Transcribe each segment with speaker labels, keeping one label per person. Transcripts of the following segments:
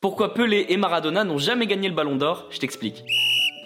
Speaker 1: Pourquoi Pelé et Maradona n'ont jamais gagné le ballon d'or Je t'explique.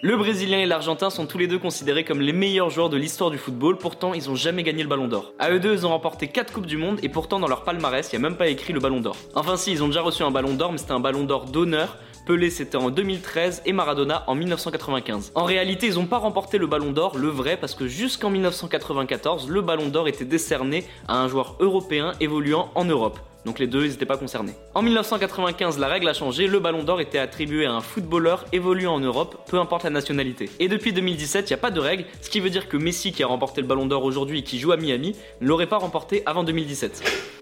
Speaker 1: Le Brésilien et l'Argentin sont tous les deux considérés comme les meilleurs joueurs de l'histoire du football, pourtant ils ont jamais gagné le ballon d'or. À eux deux, ils ont remporté 4 Coupes du Monde et pourtant dans leur palmarès, il n'y a même pas écrit le ballon d'or. Enfin si, ils ont déjà reçu un ballon d'or, mais c'était un ballon d'or d'honneur. Pelé c'était en 2013 et Maradona en 1995. En réalité, ils n'ont pas remporté le ballon d'or, le vrai, parce que jusqu'en 1994, le ballon d'or était décerné à un joueur européen évoluant en Europe. Donc les deux, ils n'étaient pas concernés. En 1995, la règle a changé, le ballon d'or était attribué à un footballeur évoluant en Europe, peu importe la nationalité. Et depuis 2017, il n'y a pas de règle, ce qui veut dire que Messi qui a remporté le ballon d'or aujourd'hui et qui joue à Miami, ne l'aurait pas remporté avant 2017.